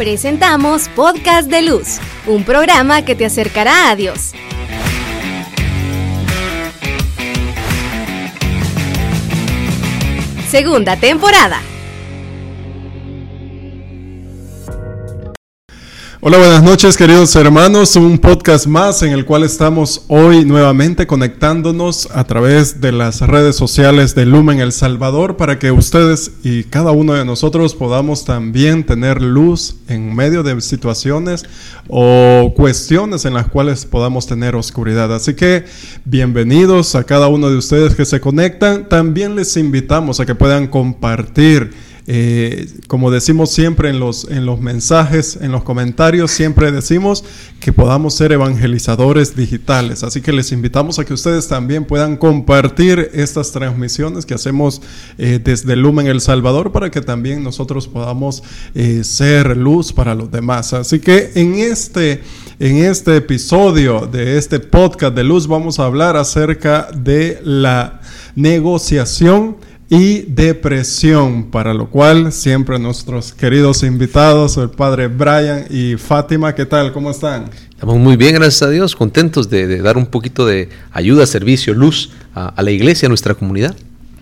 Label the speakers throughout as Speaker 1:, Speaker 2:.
Speaker 1: Presentamos Podcast de Luz, un programa que te acercará a Dios. Segunda temporada.
Speaker 2: Hola, buenas noches queridos hermanos, un podcast más en el cual estamos hoy nuevamente conectándonos a través de las redes sociales de Lumen El Salvador para que ustedes y cada uno de nosotros podamos también tener luz en medio de situaciones o cuestiones en las cuales podamos tener oscuridad. Así que bienvenidos a cada uno de ustedes que se conectan. También les invitamos a que puedan compartir eh, como decimos siempre en los, en los mensajes, en los comentarios, siempre decimos que podamos ser evangelizadores digitales. Así que les invitamos a que ustedes también puedan compartir estas transmisiones que hacemos eh, desde Lumen El Salvador para que también nosotros podamos eh, ser luz para los demás. Así que en este, en este episodio de este podcast de luz vamos a hablar acerca de la negociación y depresión, para lo cual siempre nuestros queridos invitados, el padre Brian y Fátima, ¿qué tal? ¿Cómo están?
Speaker 3: Estamos muy bien, gracias a Dios, contentos de, dar un poquito de ayuda, servicio, luz a, la iglesia, a nuestra comunidad.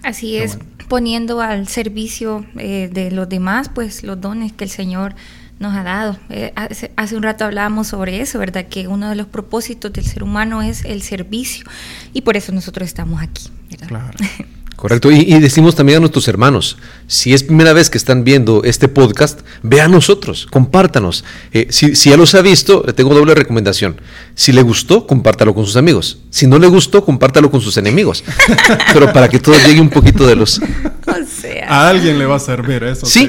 Speaker 4: Así es, poniendo al servicio eh, de los demás, pues los dones que el Señor nos ha dado. Eh, hace, hace, un rato hablábamos sobre eso, ¿verdad? Que uno de los propósitos del ser humano es el servicio y por eso nosotros estamos aquí. ¿verdad? Claro.
Speaker 3: Correcto. Y, decimos también a nuestros hermanos, si es primera vez que están viendo este podcast, ve a nosotros, compártanos. Eh, si, ya los ha visto, le tengo doble recomendación. Si le gustó, compártalo con sus amigos. Si no le gustó, compártalo con sus enemigos. Pero para que todo llegue un poquito de los...
Speaker 2: A alguien le va a servir eso.
Speaker 3: Sí,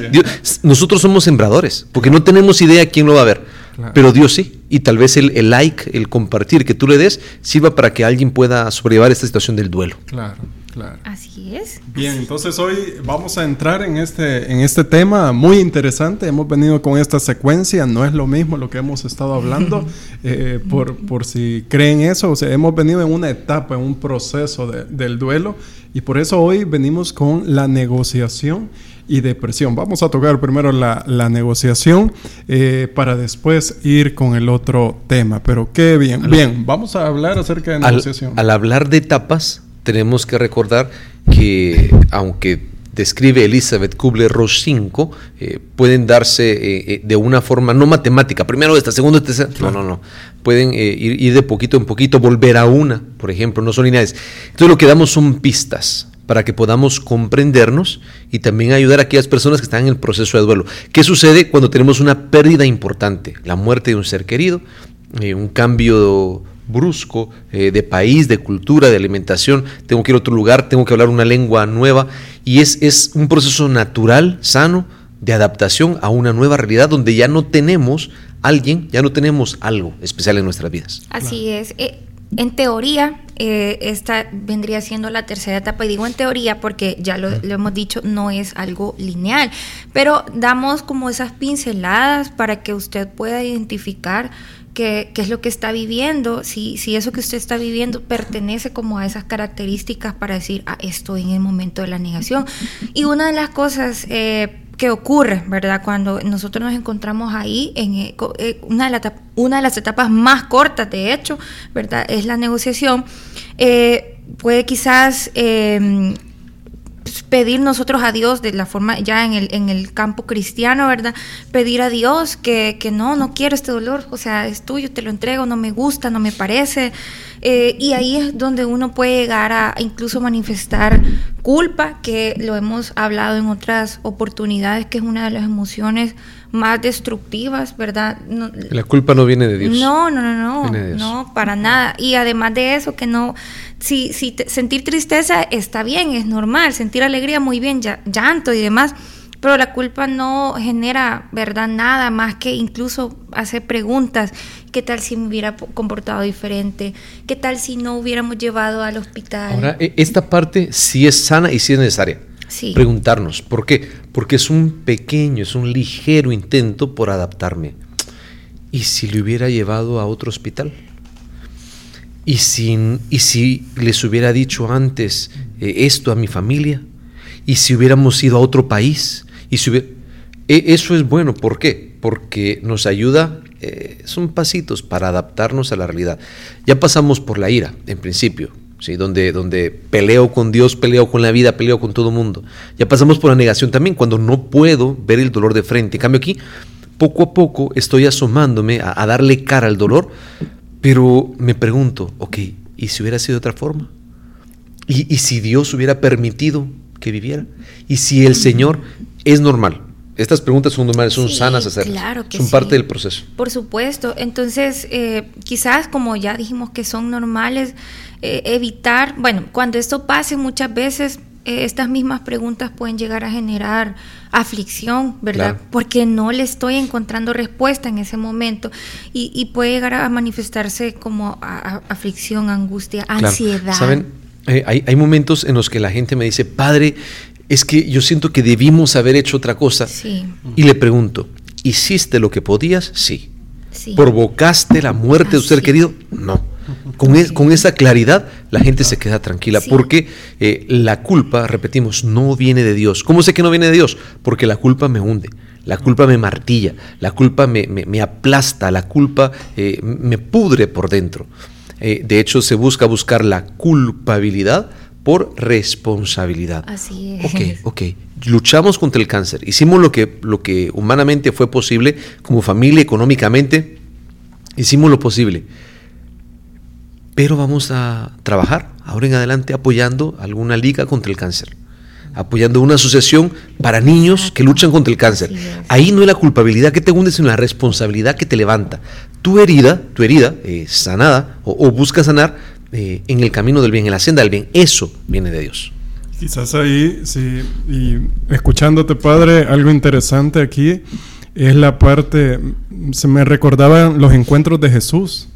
Speaker 3: nosotros somos sembradores, porque no tenemos idea quién lo va a ver. Pero Dios sí. Y tal vez el, el, like, el compartir que tú le des, sirva para que alguien pueda sobrellevar esta situación del duelo.
Speaker 2: Claro. Claro.
Speaker 4: Así es.
Speaker 2: Bien, entonces hoy vamos a entrar en este, en este tema muy interesante. Hemos venido con esta secuencia, no es lo mismo lo que hemos estado hablando, eh, por, por, si creen eso. O sea, hemos venido en una etapa, en un proceso del duelo, y por eso hoy venimos con la negociación y depresión. Vamos a tocar primero la, la negociación eh, para después ir con el otro tema. Pero qué bien. Bien, vamos a hablar acerca de negociación.
Speaker 3: al hablar de etapas, tenemos que recordar que aunque describe Elizabeth Kubler-Ross 5, eh, pueden darse eh, eh, de una forma no matemática, primero esta, segundo esta, no, no, no, pueden ir, ir, de poquito en poquito, volver a una, por ejemplo, no son lineales. Entonces lo que damos son pistas para que podamos comprendernos y también ayudar a aquellas personas que están en el proceso de duelo. ¿Qué sucede cuando tenemos una pérdida importante? La muerte de un ser querido, un cambio brusco eh, de país, de cultura, de alimentación, tengo que ir a otro lugar, tengo que hablar una lengua nueva. Y es, es un proceso natural, sano, de adaptación a una nueva realidad donde ya no tenemos alguien, ya no tenemos algo especial en nuestras vidas.
Speaker 4: Así es. Eh, en teoría, eh, esta vendría siendo la tercera etapa, y digo en teoría porque ya lo, lo, hemos dicho, no es algo lineal, pero damos como esas pinceladas para que usted pueda identificar qué, es lo que está viviendo, si, si eso que usted está viviendo pertenece como a esas características para decir, ah, estoy en el momento de la negación. Y una de las cosas... Eh, que ocurre, ¿verdad? Cuando nosotros nos encontramos ahí, en eh, eh, una, de una de las etapas más cortas, de hecho, ¿verdad? Es la negociación. puede quizás em, pedir nosotros a Dios de la forma ya en el, en el campo cristiano, ¿verdad? Pedir a Dios que, que no, no quiero este dolor, o sea, es tuyo, te lo entrego, no me gusta, no me parece. Eh, y ahí es donde uno puede llegar a incluso manifestar culpa, que lo hemos hablado en otras oportunidades, que es una de las emociones más destructivas, ¿verdad?
Speaker 3: la culpa no viene de Dios.
Speaker 4: No, no, no, no, no, para nada. Y además de eso, que no, si, si sentir tristeza está bien, es normal, sentir alegría muy bien, llanto y demás, pero la culpa no genera, ¿verdad? Nada más que incluso hacer preguntas. ¿Qué tal si me hubiera comportado diferente? ¿Qué tal si no hubiéramos llevado al hospital?
Speaker 3: Ahora, e, esta parte sí es sana y sí es necesaria. Preguntarnos, ¿por qué? Porque es un pequeño, es un ligero intento por adaptarme. ¿Y si le hubiera llevado a otro hospital? ¿Y si, y si les hubiera dicho antes eh, esto a mi familia? ¿Y si hubiéramos ido a otro país? Y si e, eso es bueno, ¿por qué? porque nos ayuda, eh, son pasitos para adaptarnos a la realidad. Ya pasamos por la ira, en principio, ¿sí? donde, donde peleo con Dios, peleo con la vida, peleo con todo el mundo. Ya pasamos por la negación también, cuando no puedo ver el dolor de frente. En cambio aquí, poco a poco estoy asomándome a, darle cara al dolor, pero me pregunto, ok, ¿y si hubiera sido de otra forma? ¿Y, y si Dios hubiera permitido que viviera? ¿Y si el Señor es normal? Estas preguntas son normales, son
Speaker 4: Sí,
Speaker 3: sanas hacerlas.
Speaker 4: claro que
Speaker 3: son
Speaker 4: sí.
Speaker 3: parte del proceso.
Speaker 4: Por supuesto. Entonces, eh, quizás como ya dijimos que son normales, eh, evitar, bueno, cuando esto pase muchas veces, eh, estas mismas preguntas pueden llegar a generar aflicción, ¿verdad?
Speaker 3: Claro.
Speaker 4: Porque no le estoy encontrando respuesta en ese momento y, y puede llegar a manifestarse como a- a- aflicción, angustia,
Speaker 3: Claro.
Speaker 4: ansiedad.
Speaker 3: ¿Saben? Eh, hay, hay momentos en los que la gente me dice, padre, es que yo siento que debimos haber hecho otra cosa.
Speaker 4: Sí,
Speaker 3: Y le pregunto, ¿hiciste lo que podías? Sí.
Speaker 4: sí.
Speaker 3: ¿Provocaste la muerte de un ser querido? No. Con, es- con esa claridad la gente se queda tranquila porque eh, la culpa, repetimos, no viene de Dios. ¿Cómo sé que no viene de Dios? Porque la culpa me hunde, la culpa me martilla, la culpa me, me- me aplasta, la culpa eh, me pudre por dentro. Eh, de hecho, se busca buscar la culpabilidad por responsabilidad.
Speaker 4: Así es.
Speaker 3: Ok, ok. Luchamos contra el cáncer. Hicimos lo que, lo que humanamente fue posible, como familia, económicamente. Hicimos lo posible. Pero vamos a trabajar ahora en adelante apoyando alguna liga contra el cáncer. Apoyando una asociación para niños que luchan contra el cáncer. Ahí no es la culpabilidad que te hunde, sino la responsabilidad que te levanta. Tu herida, tu herida eh, sanada o, o busca sanar eh, en el camino del bien, en la senda del bien. Eso viene de Dios.
Speaker 2: Quizás ahí, sí, y escuchándote, padre, algo interesante aquí es la parte, se me recordaban los encuentros de Jesús,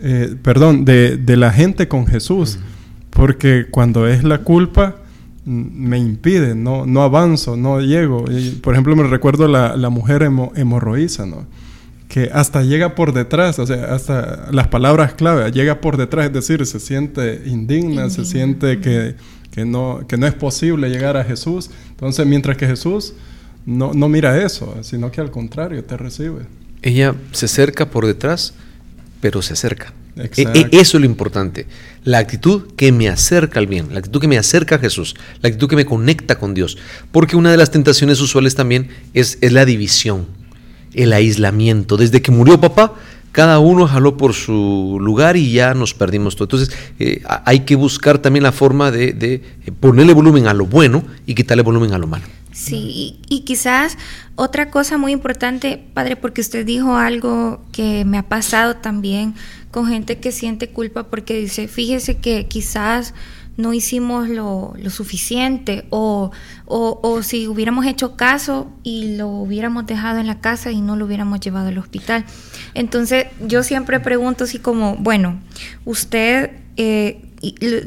Speaker 2: eh, perdón, de, de la gente con Jesús, porque cuando es la culpa mm, me impide, no, no avanzo, no llego. Y, por ejemplo, me recuerdo la, la mujer hemo- hemorroísa, ¿no? Que hasta llega por detrás, o sea, hasta las palabras clave, llega por detrás, es decir, se siente indigna, se siente que, que, no, que no es posible llegar a Jesús. Entonces, mientras que Jesús no, no mira eso, sino que al contrario, te recibe.
Speaker 3: Ella se acerca por detrás, pero se acerca. E-
Speaker 2: Exacto.
Speaker 3: e- eso es lo importante. La actitud que me acerca al bien, la actitud que me acerca a Jesús, la actitud que me conecta con Dios. Porque una de las tentaciones usuales también es, es la división, el aislamiento. Desde que murió papá, cada uno jaló por su lugar y ya nos perdimos todo. Entonces eh, hay que buscar también la forma de, de, eh, ponerle volumen a lo bueno y quitarle volumen a lo malo.
Speaker 4: Sí, y, y quizás otra cosa muy importante, padre, porque usted dijo algo que me ha pasado también con gente que siente culpa porque dice, fíjese que quizás no hicimos lo, lo suficiente o, o, o si hubiéramos hecho caso y lo hubiéramos dejado en la casa y no lo hubiéramos llevado al hospital. Entonces yo siempre pregunto así como, bueno, usted eh,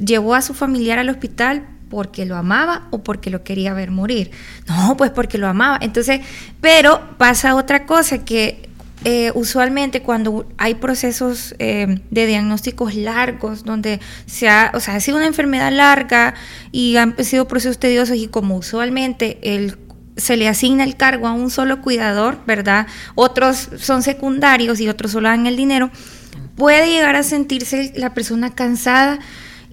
Speaker 4: llevó a su familiar al hospital porque lo amaba o porque lo quería ver morir. No, pues porque lo amaba. Entonces, pero pasa otra cosa que eh, usualmente cuando hay procesos eh, de diagnósticos largos, donde se ha, o sea, ha sido una enfermedad larga y han sido procesos tediosos y como usualmente el se le asigna el cargo a un solo cuidador, ¿verdad? Otros son secundarios y otros solo dan el dinero. Puede llegar a sentirse la persona cansada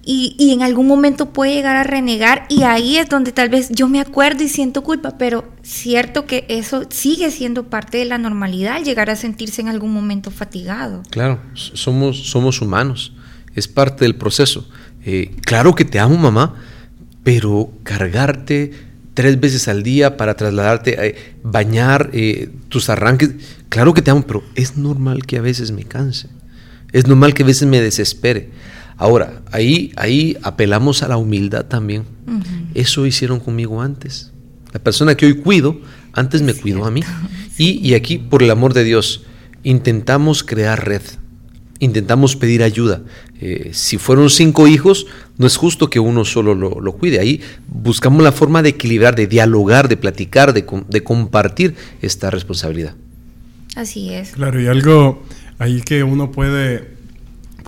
Speaker 4: y, en algún momento puede llegar a renegar y ahí es donde tal vez yo me acuerdo y siento culpa, pero cierto que eso sigue siendo parte de la normalidad, llegar a sentirse en algún momento fatigado.
Speaker 3: Claro, somos, somos humanos, es parte del proceso. Eh, claro que te amo, mamá, pero cargarte tres veces al día para trasladarte, eh, bañar eh, tus arranques, claro que te amo, pero es normal que a veces me canse, es normal que a veces me desespere. Ahora, ahí, ahí apelamos a la humildad también. Eso hicieron conmigo antes. La persona que hoy cuido, antes me cuidó a mí. Y, y aquí, por el amor de Dios, intentamos crear red. Intentamos pedir ayuda. Eh, si fueron cinco hijos, no es justo que uno solo lo, lo cuide. Ahí buscamos la forma de equilibrar, de dialogar, de platicar, de, de compartir esta responsabilidad.
Speaker 4: Así es.
Speaker 2: Claro, y algo ahí que uno puede,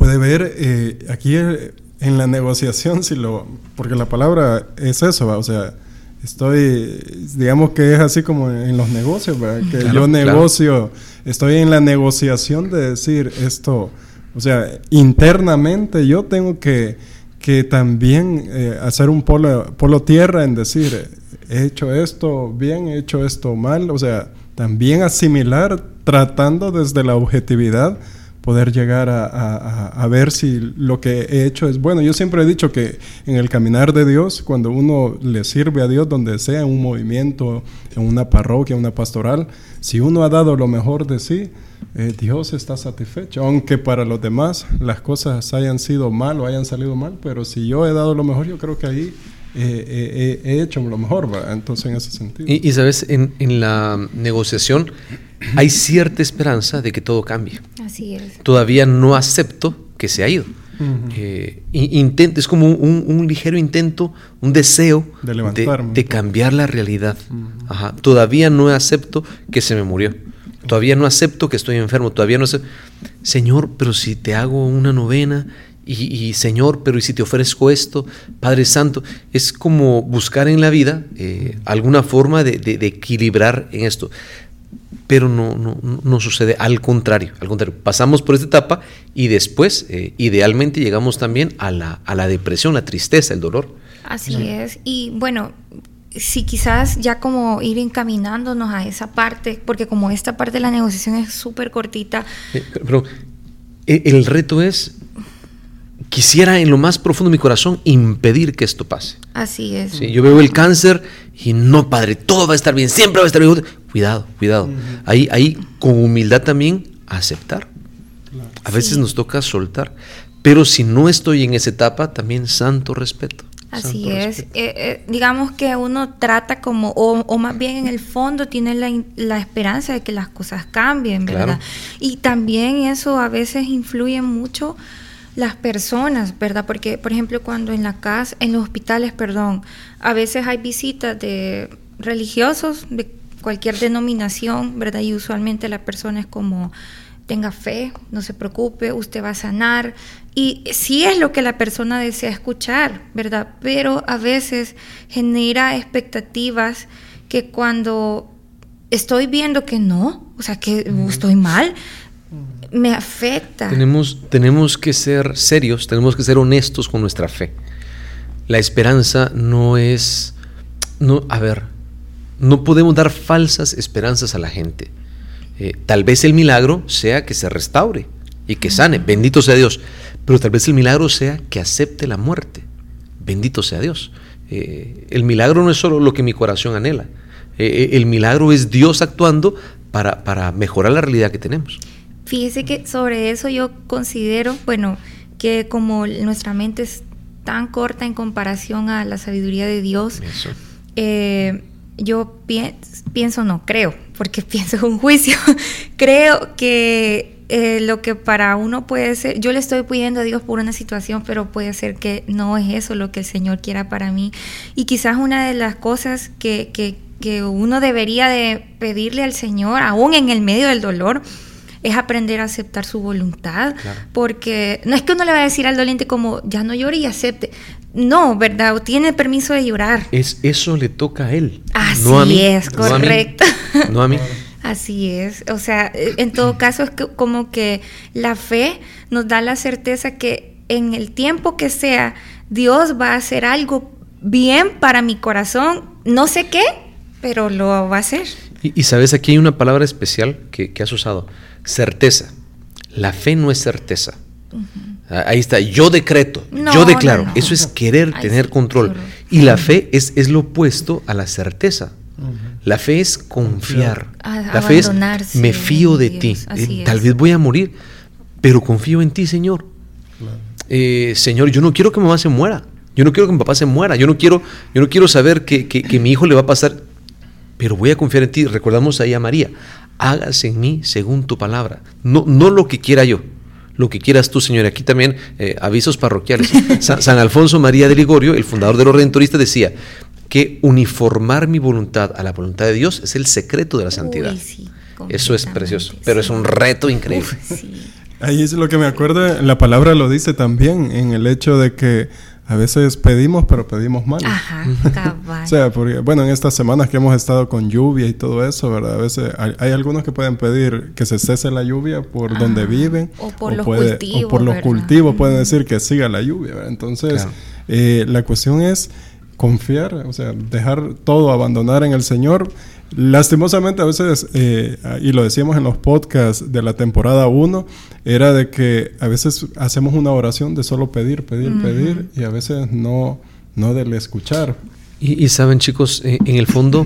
Speaker 2: puede ver eh, aquí eh, en la negociación, si lo, porque la palabra es eso, ¿va? o sea, estoy, digamos que es así como en los negocios, ¿verdad? Que yo negocio, estoy en la negociación de decir esto, o sea, internamente yo tengo que, que también eh, hacer un polo, polo tierra en decir, he hecho esto bien, he hecho esto mal, o sea, también asimilar tratando desde la objetividad poder llegar a, ver si lo que he hecho es bueno. Yo siempre he dicho que en el caminar de Dios, cuando uno le sirve a Dios, donde sea, en un movimiento, en una parroquia, una pastoral, si uno ha dado lo mejor de sí, eh, Dios está satisfecho. Aunque para los demás las cosas hayan sido mal o hayan salido mal, pero si yo he dado lo mejor, yo creo que ahí he hecho lo mejor, entonces en ese sentido.
Speaker 3: Y, sabes, en, en, la negociación hay cierta esperanza de que todo cambie.
Speaker 4: Así es.
Speaker 3: Todavía no acepto que se ha ido. Eh, es como un, ligero intento, un deseo de, de, cambiar la realidad. Todavía no acepto que se me murió. Todavía no acepto que estoy enfermo. Todavía no acepto. Señor, pero si te hago una novena y, Señor, pero ¿y si te ofrezco esto? Padre Santo, es como buscar en la vida eh, alguna forma de, equilibrar en esto. Pero no, no, no, sucede, al contrario, al contrario, pasamos por esta etapa y después, eh, idealmente, llegamos también a la, a la depresión, la tristeza, el dolor.
Speaker 4: Así es. Y bueno, si quizás ya como ir encaminándonos a esa parte, porque como esta parte de la negociación es súper cortita.
Speaker 3: Eh, pero, el reto es quisiera en lo más profundo de mi corazón impedir que esto pase.
Speaker 4: Así es.
Speaker 3: yo veo el cáncer y no, padre, todo va a estar bien, siempre va a estar bien. Cuidado, cuidado. ahí, ahí con humildad también aceptar. A veces nos toca soltar. Pero si no estoy en esa etapa, también santo respeto.
Speaker 4: Así es. Eh, eh, digamos que uno trata como, o, más bien en el fondo tiene la, esperanza de que las cosas cambien, ¿verdad? Y también eso a veces influye mucho las personas, ¿verdad? Porque, por ejemplo, cuando en la casa, en los hospitales, perdón, a veces hay visitas de religiosos de cualquier denominación, ¿verdad? Y usualmente la persona es como, tenga fe, no se preocupe, usted va a sanar. Y sí es lo que la persona desea escuchar, ¿verdad? Pero a veces genera expectativas que cuando estoy viendo que no, o sea, que estoy mal, me afecta.
Speaker 3: Tenemos, tenemos que ser serios, tenemos que ser honestos con nuestra fe. La esperanza no es, no, a ver, no podemos dar falsas esperanzas a la gente. Eh, tal vez el milagro sea que se restaure y que sane, bendito sea Dios, pero tal vez el milagro sea que acepte la muerte, bendito sea Dios. Eh, el milagro no es solo lo que mi corazón anhela, eh, el milagro es Dios actuando para, para mejorar la realidad que tenemos.
Speaker 4: Fíjese que sobre eso yo considero, bueno, que como nuestra mente es tan corta en comparación a la sabiduría de Dios, eh, yo pienso, no, creo, porque pienso en un juicio, creo que eh, lo que para uno puede ser, yo le estoy pidiendo a Dios por una situación, pero puede ser que no es eso lo que el Señor quiera para mí. Y quizás una de las cosas que, que, que uno debería de pedirle al Señor, aún en el medio del dolor, es aprender a aceptar su voluntad, porque no es que uno le va a decir al doliente como, ya no llore y acepte. No, ¿verdad? Tiene permiso de llorar.
Speaker 3: Es, eso le toca a él.
Speaker 4: Así no a mí, es, correcto.
Speaker 3: No a mí.
Speaker 4: Así es. O sea, en todo caso es como que la fe nos da la certeza que en el tiempo que sea, Dios va a hacer algo bien para mi corazón. No sé qué, pero lo va a hacer.
Speaker 3: Y, sabes, aquí hay una palabra especial que, que has usado certeza. La fe no es certeza. Ah, ahí está, yo decreto, yo declaro. Eso es querer tener control. Y la fe es, es, lo opuesto a la certeza. La fe es confiar. la fe es me fío de ti. Eh, tal vez voy a morir, pero confío en ti, Señor. Eh, señor, yo no quiero que mi mamá se muera. Yo no quiero que mi papá se muera. Yo no quiero, yo no quiero saber que, que, que mi hijo le va a pasar. Pero voy a confiar en ti. Recordamos ahí a María hágase en mí según tu palabra. No, no lo que quiera yo, lo que quieras tú, Señor. Aquí también eh, avisos parroquiales. San, Alfonso María de Ligorio, el fundador de los redentoristas, decía que uniformar mi voluntad a la voluntad de Dios es el secreto de la santidad. Eso es precioso, pero es un reto increíble.
Speaker 2: Ahí es lo que me acuerdo, la palabra lo dice también, en el hecho de que a veces pedimos, pero pedimos mal.
Speaker 4: Ajá, cabal.
Speaker 2: O sea, porque, bueno, en estas semanas que hemos estado con lluvia y todo eso, ¿verdad? A veces hay, hay algunos que pueden pedir que se cese la lluvia por donde viven.
Speaker 4: o por los
Speaker 2: puede-
Speaker 4: cultivos,
Speaker 2: O por los
Speaker 4: ¿verdad?
Speaker 2: cultivos pueden decir que siga la lluvia, ¿verdad? Entonces,
Speaker 3: Claro.
Speaker 2: eh, la cuestión es confiar, o sea, dejar todo, abandonar en el Señor. Lastimosamente a veces, eh, y lo decíamos en los podcasts de la temporada 1, era de que a veces hacemos una oración de solo pedir, pedir, pedir, y a veces no, no del escuchar.
Speaker 3: Y, y saben chicos, eh, en el fondo,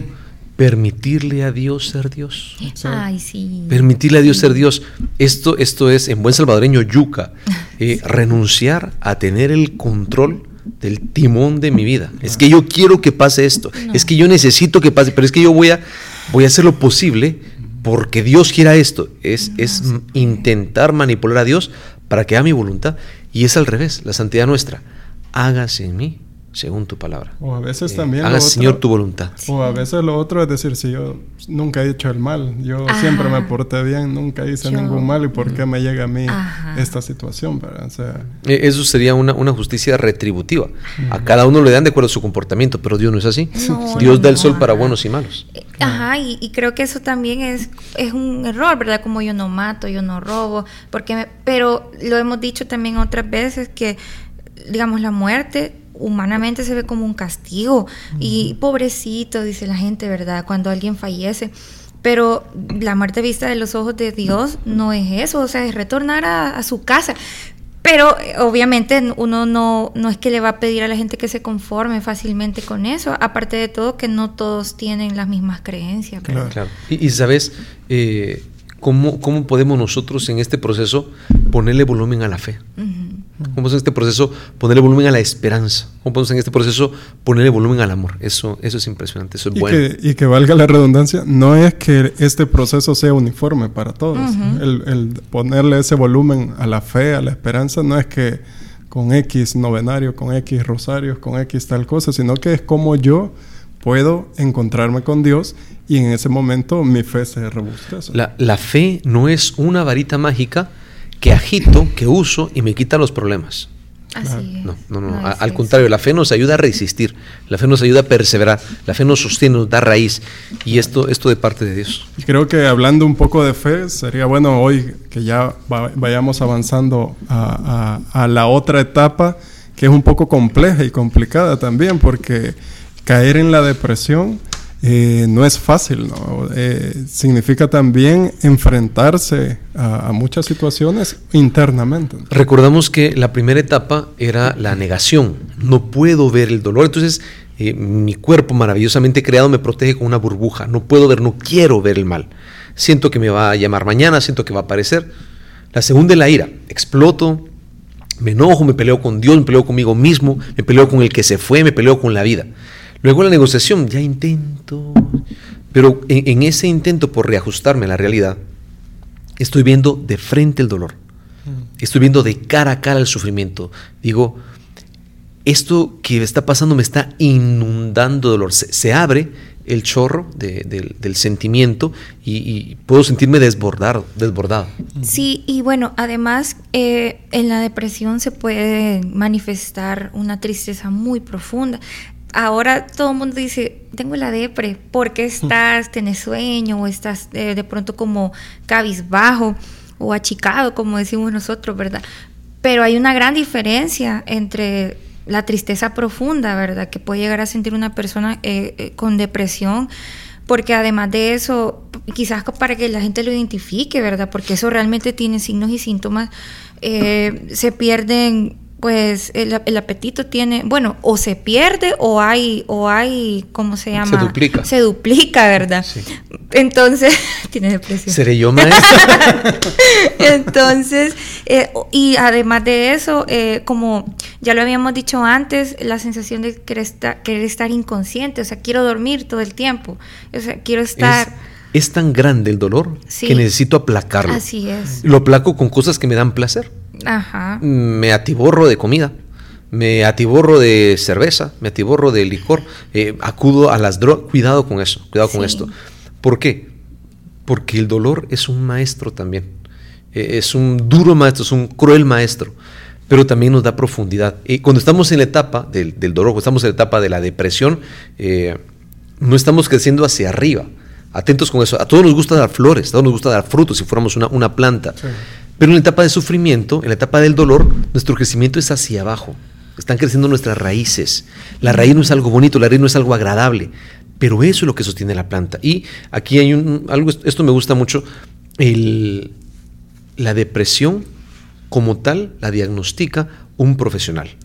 Speaker 3: permitirle a Dios ser Dios.
Speaker 4: Ay, sí.
Speaker 3: Permitirle a Dios ser Dios. Esto, esto es, en buen salvadoreño, yuca. Eh, renunciar a tener el control del timón de mi vida. Es que yo quiero que pase esto. Es que yo necesito que pase. Pero es que yo voy a, voy a hacer lo posible porque Dios quiera esto. Es, es intentar manipular a Dios para que haga mi voluntad. Y es al revés. La santidad nuestra. Hágase en mí según tu palabra.
Speaker 2: O a veces
Speaker 3: Eh,
Speaker 2: también... otro-
Speaker 3: Señor, tu voluntad.
Speaker 2: O a veces lo otro es decir, si yo nunca he hecho el mal, yo
Speaker 4: Ajá.
Speaker 2: siempre me porté bien, nunca hice
Speaker 4: Yo-
Speaker 2: ningún mal, ¿y por qué me llega a mí
Speaker 4: Ajá.
Speaker 2: esta situación? O sea,
Speaker 3: Eh, Eso sería una, una justicia retributiva. A cada uno le dan de acuerdo a su comportamiento, pero Dios no es así.
Speaker 4: No,
Speaker 3: Dios
Speaker 4: no,
Speaker 3: da el
Speaker 4: no,
Speaker 3: sol para
Speaker 4: ajá.
Speaker 3: buenos y malos.
Speaker 4: Eh, Ajá, y, y creo que eso también es, es un error, ¿verdad? Como yo no mato, yo no robo, porque me- pero lo hemos dicho también otras veces que, digamos, la muerte humanamente se ve como un castigo y pobrecito, dice la gente, ¿verdad? Cuando alguien fallece. Pero la muerte vista de los ojos de Dios no es eso, o sea, es retornar a, a su casa. Pero eh, obviamente uno no, no es que le va a pedir a la gente que se conforme fácilmente con eso. Aparte de todo, que no todos tienen las mismas creencias. ¿verdad?
Speaker 3: Claro. Y, y, sabes, eh, ¿cómo, ¿cómo podemos nosotros en este proceso ponerle volumen a la fe? ¿Cómo podemos en este proceso ponerle volumen a la esperanza? ¿Cómo podemos en este proceso ponerle volumen al amor? Eso, eso es impresionante, eso es
Speaker 2: y,
Speaker 3: bueno.
Speaker 2: que, y que valga la redundancia, no es que este proceso sea uniforme para todos. el, el ponerle ese volumen a la fe, a la esperanza, no es que con X novenario, con X rosarios, con X tal cosa, sino que es como yo puedo encontrarme con Dios y en ese momento mi fe se robustece.
Speaker 3: La, la fe no es una varita mágica que agito, que uso y me quita los problemas.
Speaker 4: Así es.
Speaker 3: No, no, no.
Speaker 4: No
Speaker 3: al contrario, la fe nos ayuda a resistir, la fe nos ayuda a perseverar, la fe nos sostiene, nos da raíz. Y esto, esto de parte de Dios.
Speaker 2: Y creo que hablando un poco de fe, sería bueno hoy que ya va- vayamos avanzando a, a- a la otra etapa que es un poco compleja y complicada también, porque caer en la depresión eh, no es fácil, ¿no? Eh, significa también enfrentarse a, muchas situaciones internamente.
Speaker 3: Recordamos que la primera etapa era la negación. No puedo ver el dolor. Entonces, eh, mi cuerpo maravillosamente creado me protege con una burbuja. No puedo ver, no quiero ver el mal. Siento que me va a llamar mañana, siento que va a aparecer. La segunda es la ira. Exploto, me enojo, me peleo con Dios, me peleo conmigo mismo, me peleo con el que se fue, me peleo con la vida. Luego la negociación, ya intento, pero en, en ese intento por reajustarme a la realidad, estoy viendo de frente el dolor. Estoy viendo de cara a cara el sufrimiento. Digo, esto que está pasando me está inundando de dolor. Se, se abre el chorro de- del- del sentimiento y, y puedo sentirme desbordado. desbordado.
Speaker 4: Sí, y bueno, además eh, en la depresión se puede manifestar una tristeza muy profunda. Ahora todo el mundo dice, tengo la depre, ¿por qué estás, tenés sueño o estás eh, de pronto como cabizbajo o achicado, como decimos nosotros, ¿verdad? Pero hay una gran diferencia entre la tristeza profunda, ¿verdad? Que puede llegar a sentir una persona eh, eh, con depresión, porque además de eso, quizás para que la gente lo identifique, ¿verdad? Porque eso realmente tiene signos y síntomas, eh, se pierden, pues el, el apetito tiene, bueno, o se pierde o hay, o hay, ¿cómo se llama?
Speaker 3: duplica.
Speaker 4: Se duplica, ¿verdad?
Speaker 3: Sí.
Speaker 4: Entonces, tiene depresión.
Speaker 3: ¿Seré yo maestra?
Speaker 4: Entonces, eh, y además de eso, eh, como ya lo habíamos dicho antes, la sensación de querer estar, querer estar inconsciente, o sea, quiero dormir todo el tiempo, o sea, quiero
Speaker 3: es,
Speaker 4: estar...
Speaker 3: es tan grande el dolor
Speaker 4: Sí.
Speaker 3: que necesito aplacarlo.
Speaker 4: Así es.
Speaker 3: Lo aplaco con cosas que me dan placer.
Speaker 4: Ajá.
Speaker 3: Me atiborro de comida, me atiborro de cerveza, me atiborro de licor, eh, acudo a las drogas. Cuidado con eso, cuidado con esto. ¿Por qué? Porque el dolor es un maestro también. Eh, es un duro maestro, es un cruel maestro. pero también nos da profundidad. Y cuando estamos en la etapa del, dolor, cuando estamos en la etapa de la depresión, eh, no estamos creciendo hacia arriba. Atentos con eso. A todos nos gusta dar flores, a todos nos gusta dar frutos si fuéramos una, planta. Pero en la etapa de sufrimiento, en la etapa del dolor, nuestro crecimiento es hacia abajo. Están creciendo nuestras raíces. La raíz no es algo bonito, la raíz no es algo agradable, pero eso es lo que sostiene la planta. Y aquí hay un, algo, esto me gusta mucho, el, la depresión como tal la diagnostica un profesional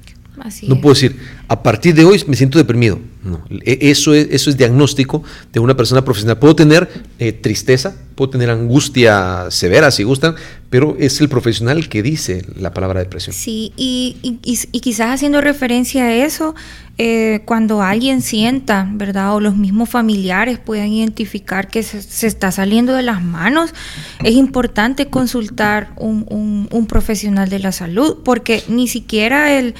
Speaker 3: no puedo decir, a partir de hoy me siento deprimido. No, e, eso es, eso es diagnóstico de una persona profesional. Puedo tener eh, tristeza, puedo tener angustia severa si gustan, pero es el profesional que dice la palabra depresión.
Speaker 4: Sí, y, y, quizás haciendo referencia a eso, eh, cuando alguien sienta, ¿verdad? O los mismos familiares puedan identificar que se, está saliendo de las manos, es importante consultar un, un profesional de la salud, porque ni siquiera el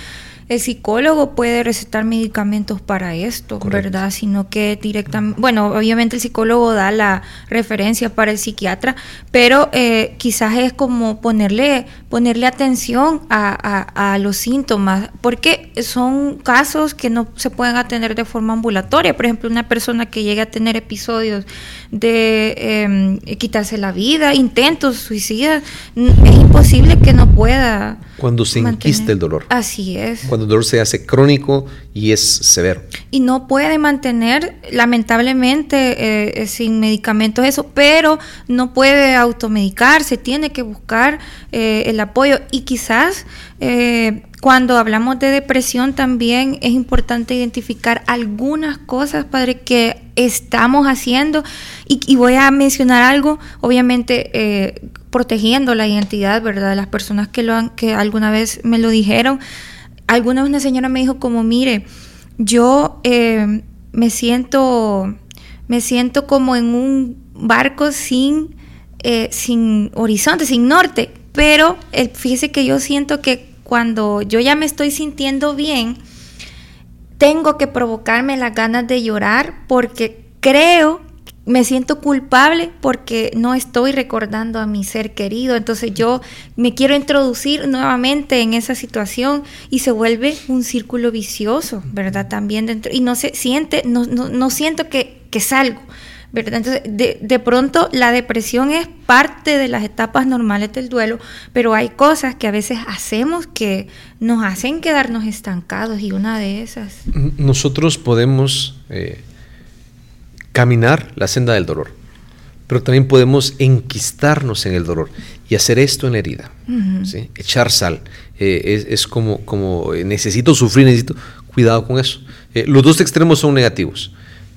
Speaker 4: el psicólogo puede recetar medicamentos para esto, ¿verdad? Sino que directamente, bueno, obviamente el psicólogo da la referencia para el psiquiatra, pero eh, quizás es como ponerle, ponerle atención a, los síntomas, porque son casos que no se pueden atender de forma ambulatoria. Por ejemplo, una persona que llegue a tener episodios de em, quitarse la vida, intentos suicidas, es imposible que no pueda.
Speaker 3: Cuando se enquista el dolor.
Speaker 4: Así es.
Speaker 3: Cuando el dolor se hace crónico y es severo.
Speaker 4: Y no puede mantener, lamentablemente, eh, sin medicamentos eso, pero no puede automedicarse, tiene que buscar eh, el apoyo y quizás eh, cuando hablamos de depresión también es importante identificar algunas cosas, padre, que estamos haciendo. Y, voy a mencionar algo, obviamente eh, protegiendo la identidad, ¿verdad? De las personas que, lo han, que alguna vez me lo dijeron. Alguna vez una señora me dijo como, mire, yo eh, me siento, me siento como en un barco sin, eh, sin horizonte, sin norte. Pero fíjese que yo siento que cuando yo ya me estoy sintiendo bien, tengo que provocarme las ganas de llorar porque creo, me siento culpable porque no estoy recordando a mi ser querido. Entonces yo me quiero introducir nuevamente en esa situación y se vuelve un círculo vicioso, ¿verdad? También dentro, y no se siente, no, no, siento que, que salgo. Entonces, de, pronto la depresión es parte de las etapas normales del duelo, pero hay cosas que a veces hacemos que nos hacen quedarnos estancados y una de esas...
Speaker 3: Nosotros podemos eh, caminar la senda del dolor, pero también podemos enquistarnos en el dolor y hacer esto en la herida, echar sal. Eh, es, como, como eh, necesito sufrir, necesito cuidado con eso. los dos extremos son negativos.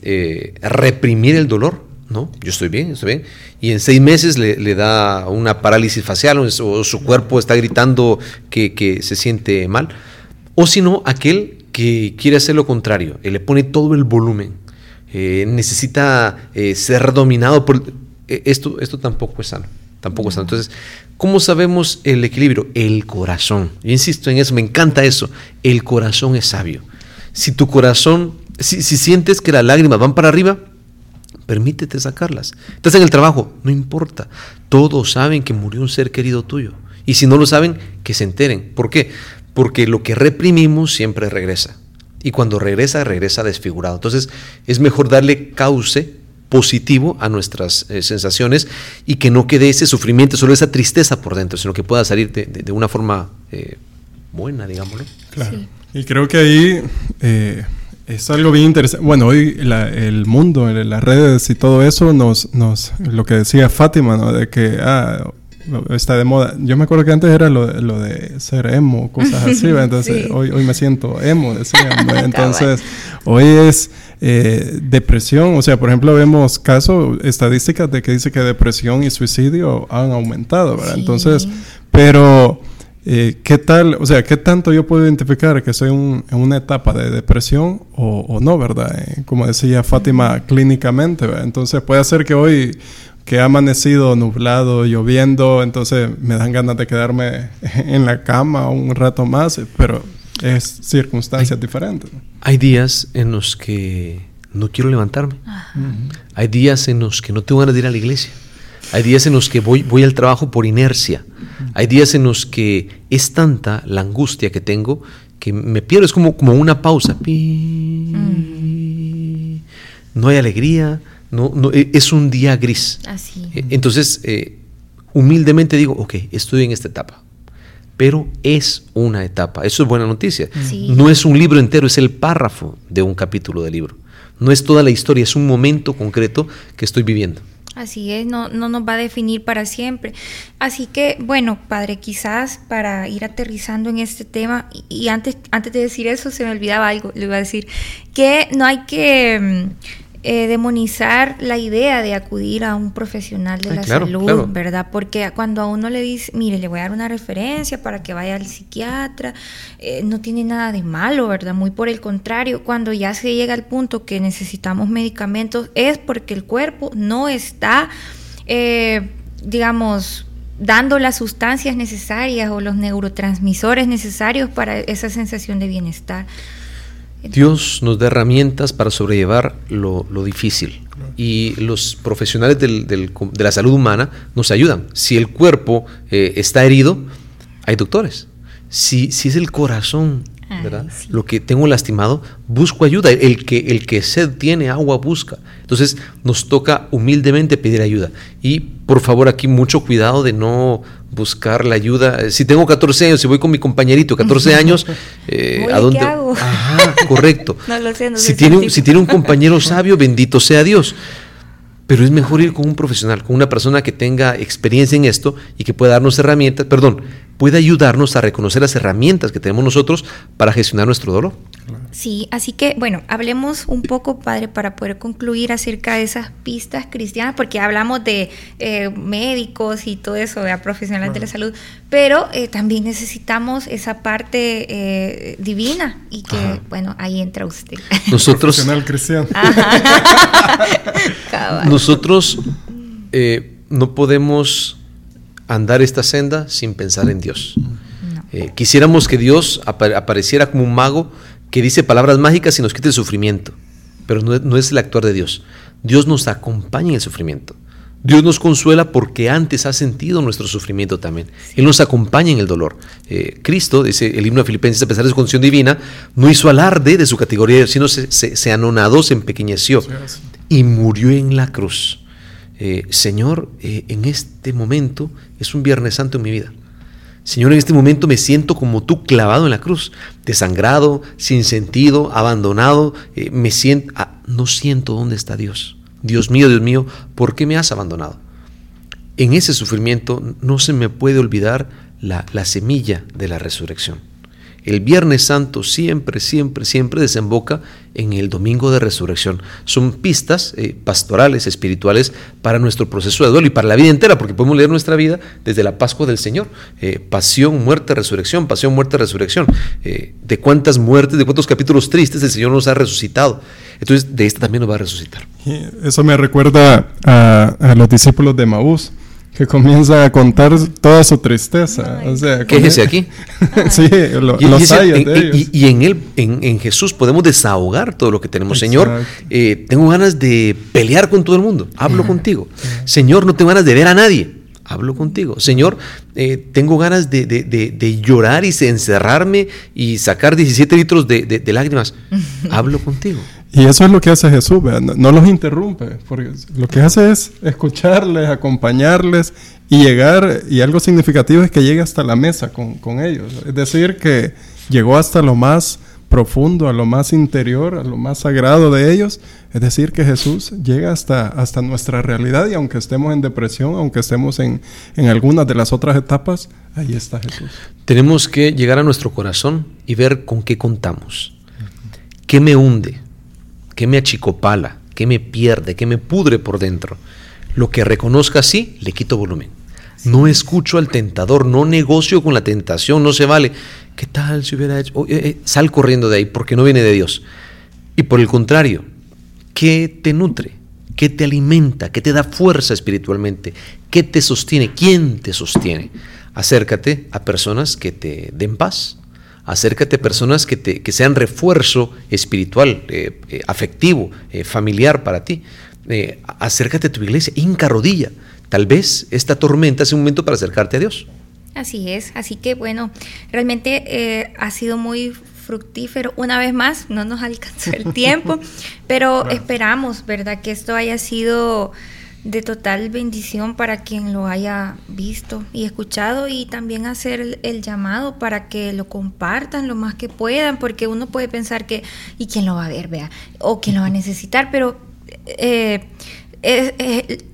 Speaker 3: Eh, reprimir el dolor, ¿no? Yo estoy bien, estoy bien. Y en seis meses le, da una parálisis facial o, su cuerpo está gritando que, se siente mal. O si no, aquel que quiere hacer lo contrario, y le pone todo el volumen, eh, necesita eh, ser dominado por... esto, esto tampoco es sano, tampoco es sano. Entonces, ¿cómo sabemos el equilibrio? El corazón. Yo insisto en eso, me encanta eso. El corazón es sabio. Si tu corazón si, sientes que las lágrimas van para arriba, permítete sacarlas. Estás en el trabajo, no importa. Todos saben que murió un ser querido tuyo. Y si no lo saben, que se enteren. ¿Por qué? Porque lo que reprimimos siempre regresa. Y cuando regresa, regresa desfigurado. Entonces es mejor darle cauce positivo a nuestras eh, sensaciones y que no quede ese sufrimiento, solo esa tristeza por dentro, sino que pueda salir de, una forma eh, buena, digámoslo.
Speaker 2: Claro. Y creo que ahí... Eh, es algo bien interesante. Bueno, hoy el mundo, las redes y todo eso nos, nos, lo que decía Fátima, ¿no? De que, ah, está de moda. Yo me acuerdo que antes era lo, lo de ser emo, cosas así, entonces hoy, hoy me siento emo, decían. Entonces, hoy es eh, depresión, o sea, por ejemplo, vemos casos, estadísticas de que dice que depresión y suicidio han aumentado, ¿verdad? Entonces, pero eh, ¿Qué tal, o sea, qué tanto yo puedo identificar que estoy en una etapa de depresión o, no, verdad? Eh, como decía Fátima, clínicamente, ¿verdad? Entonces puede ser que hoy que ha amanecido nublado, lloviendo, entonces me dan ganas de quedarme en la cama un rato más, pero es circunstancias diferentes.
Speaker 3: Hay días en los que no quiero levantarme. Hay días en los que no tengo ganas de ir a la iglesia. Hay días en los que voy, voy al trabajo por inercia. Hay días en los que es tanta la angustia que tengo que me pierdo, es como, como una pausa. No hay alegría, no, no, e, es un día gris.
Speaker 4: Así.
Speaker 3: E, entonces, eh, humildemente digo, ok, estoy en esta etapa pero es una etapa. Eso es buena noticia. No es un libro entero, es el párrafo de un capítulo del libro. No es toda la historia, es un momento concreto que estoy viviendo.
Speaker 4: Así es, no, no nos va a definir para siempre. Así que, bueno, padre, quizás para ir aterrizando en este tema, y, antes, antes de decir eso se me olvidaba algo, le iba a decir, que no hay que... Mm, eh, demonizar la idea de acudir a un profesional de la salud, ¿verdad? Porque cuando a uno le dice, mire, le voy a dar una referencia para que vaya al psiquiatra, eh, no tiene nada de malo, ¿verdad? Muy por el contrario, cuando ya se llega al punto que necesitamos medicamentos es porque el cuerpo no está, eh, digamos, dando las sustancias necesarias o los neurotransmisores necesarios para esa sensación de bienestar.
Speaker 3: Dios nos da herramientas para sobrellevar lo, difícil y los profesionales de la salud humana nos ayudan. Si el cuerpo eh, está herido, hay doctores. Si, si es el corazón lo que tengo lastimado, busco ayuda. El que, el que sed tiene, agua busca. Entonces nos toca humildemente pedir ayuda. Y por favor aquí mucho cuidado de no buscar la ayuda. Si tengo 14 años, si voy con mi compañerito, 14 años,
Speaker 4: eh, ¿a dónde? hago?
Speaker 3: Ajá, correcto.
Speaker 4: no lo sé,
Speaker 3: si, tiene, si tiene un compañero sabio, bendito sea Dios. Pero es mejor ir con un profesional, con una persona que tenga experiencia en esto y que pueda darnos herramientas, perdón, puede ayudarnos a reconocer las herramientas que tenemos nosotros para gestionar nuestro dolor.
Speaker 4: Sí, así que bueno, hablemos un poco, padre, para poder concluir acerca de esas pistas cristianas, porque hablamos de eh, médicos y todo eso, de profesionales de la salud, pero eh, también necesitamos esa parte eh, divina y que, bueno, ahí entra usted.
Speaker 3: Nosotros,
Speaker 2: profesional cristiano.
Speaker 3: nosotros no podemos andar esta senda sin pensar en Dios. Eh, quisiéramos que Dios apareciera como un mago que dice palabras mágicas y nos quite el sufrimiento, pero no, es el actuar de Dios. Dios nos acompaña en el sufrimiento. Dios nos consuela porque antes ha sentido nuestro sufrimiento también. Él nos acompaña en el dolor. Eh, Cristo, dice el himno de Filipenses, a pesar de su condición divina, no hizo alarde de su categoría, sino se, se anonadó, se empequeñeció y murió en la cruz. Eh, Señor, eh, en este momento es un Viernes Santo en mi vida. Señor, en este momento me siento como tú clavado en la cruz, desangrado, sin sentido, abandonado. Eh, me siento, ah, no siento dónde está Dios. Dios mío, Dios mío, ¿por qué me has abandonado? En ese sufrimiento no se me puede olvidar la, la semilla de la resurrección. El Viernes Santo siempre, siempre, siempre desemboca en el Domingo de Resurrección. Son pistas eh, pastorales, espirituales para nuestro proceso de duelo y para la vida entera, porque podemos leer nuestra vida desde la Pascua del Señor. Eh, pasión, muerte, resurrección, pasión, muerte, resurrección. Eh, de cuántas muertes, de cuántos capítulos tristes el Señor nos ha resucitado. Entonces, de esta también nos va a resucitar.
Speaker 2: Eso me recuerda a, a los discípulos de Maús que comienza a contar toda su tristeza. O sea,
Speaker 3: aquí.
Speaker 2: sí,
Speaker 3: y, los hay de y, en él, en, Jesús podemos desahogar todo lo que tenemos. Señor, eh, tengo ganas de pelear con todo el mundo. Hablo contigo. Señor, no tengo ganas de ver a nadie. Hablo contigo. Señor, eh, tengo ganas de, de, de, llorar y encerrarme y sacar 17 litros de, lágrimas. Hablo contigo.
Speaker 2: Y eso es lo que hace Jesús, no, los interrumpe, porque lo que hace es escucharles, acompañarles y llegar, y algo significativo es que llegue hasta la mesa con, con ellos. Es decir, que llegó hasta lo más profundo, a lo más interior, a lo más sagrado de ellos. Es decir, que Jesús llega hasta, hasta nuestra realidad y aunque estemos en depresión, aunque estemos en, en algunas de las otras etapas, ahí está Jesús.
Speaker 3: Tenemos que llegar a nuestro corazón y ver con qué contamos. ¿Qué me hunde? ¿Qué me achicopala? ¿Qué me pierde? ¿Qué me pudre por dentro? Lo que reconozca así, le quito volumen. No escucho al tentador, no negocio con la tentación, no se vale. ¿Qué tal si hubiera hecho? Eh, eh, sal corriendo de ahí porque no viene de Dios. Y por el contrario, ¿qué te nutre? ¿Qué te alimenta? ¿Qué te da fuerza espiritualmente? ¿Qué te sostiene? ¿Quién te sostiene? Acércate a personas que te den paz, acércate a personas que, te, que sean refuerzo espiritual, eh, afectivo, familiar para ti. acércate a tu iglesia, hinca rodilla. Tal vez esta tormenta sea un momento para acercarte a Dios.
Speaker 4: Así es, así que bueno, realmente eh, ha sido muy fructífero. Una vez más, no nos alcanzó el tiempo, pero esperamos, ¿verdad? Que esto haya sido de total bendición para quien lo haya visto y escuchado y también hacer el, llamado para que lo compartan lo más que puedan, porque uno puede pensar que, ¿y quién lo va a ver, vea? O quién lo va a necesitar, pero... Eh,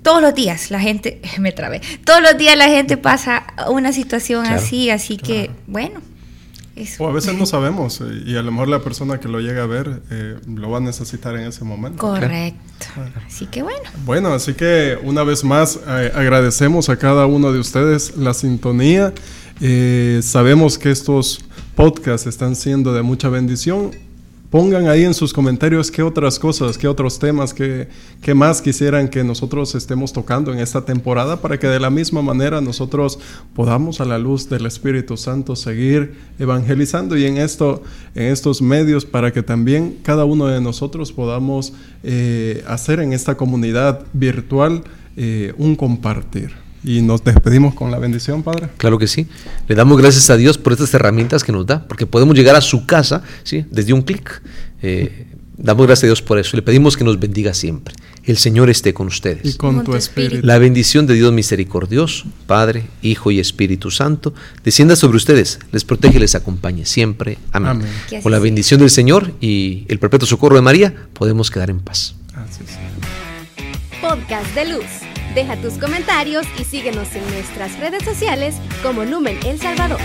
Speaker 4: todos los días la gente, me trabé, todos los días la gente pasa una situación así, así que, bueno,
Speaker 2: o a veces no sabemos eh, y a lo mejor la persona que lo llega a ver eh, lo va a necesitar en ese momento.
Speaker 4: Correcto. Así que bueno.
Speaker 2: Bueno, así que una vez más eh, agradecemos a cada uno de ustedes la sintonía. sabemos que estos podcasts están siendo de mucha bendición Pongan ahí en sus comentarios qué otras cosas, qué otros temas, qué, qué, más quisieran que nosotros estemos tocando en esta temporada para que de la misma manera nosotros podamos a la luz del Espíritu Santo seguir evangelizando y en, esto, en estos medios para que también cada uno de nosotros podamos eh, hacer en esta comunidad virtual eh, un compartir. Y nos despedimos con la bendición, Padre.
Speaker 3: Claro que sí. Le damos gracias a Dios por estas herramientas que nos da, porque podemos llegar a su casa ¿sí? desde un clic. Eh, damos gracias a Dios por eso. Le pedimos que nos bendiga siempre. El Señor esté con ustedes.
Speaker 2: Y con, tu espíritu.
Speaker 3: La bendición de Dios misericordioso, Padre, Hijo y Espíritu Santo, descienda sobre ustedes, les protege y les acompañe siempre. Amén. Con la bendición del Señor y el perpetuo socorro de María, podemos quedar en paz. Así
Speaker 1: Podcast de Luz. Deja tus comentarios y síguenos en nuestras redes sociales como Lumen El Salvador.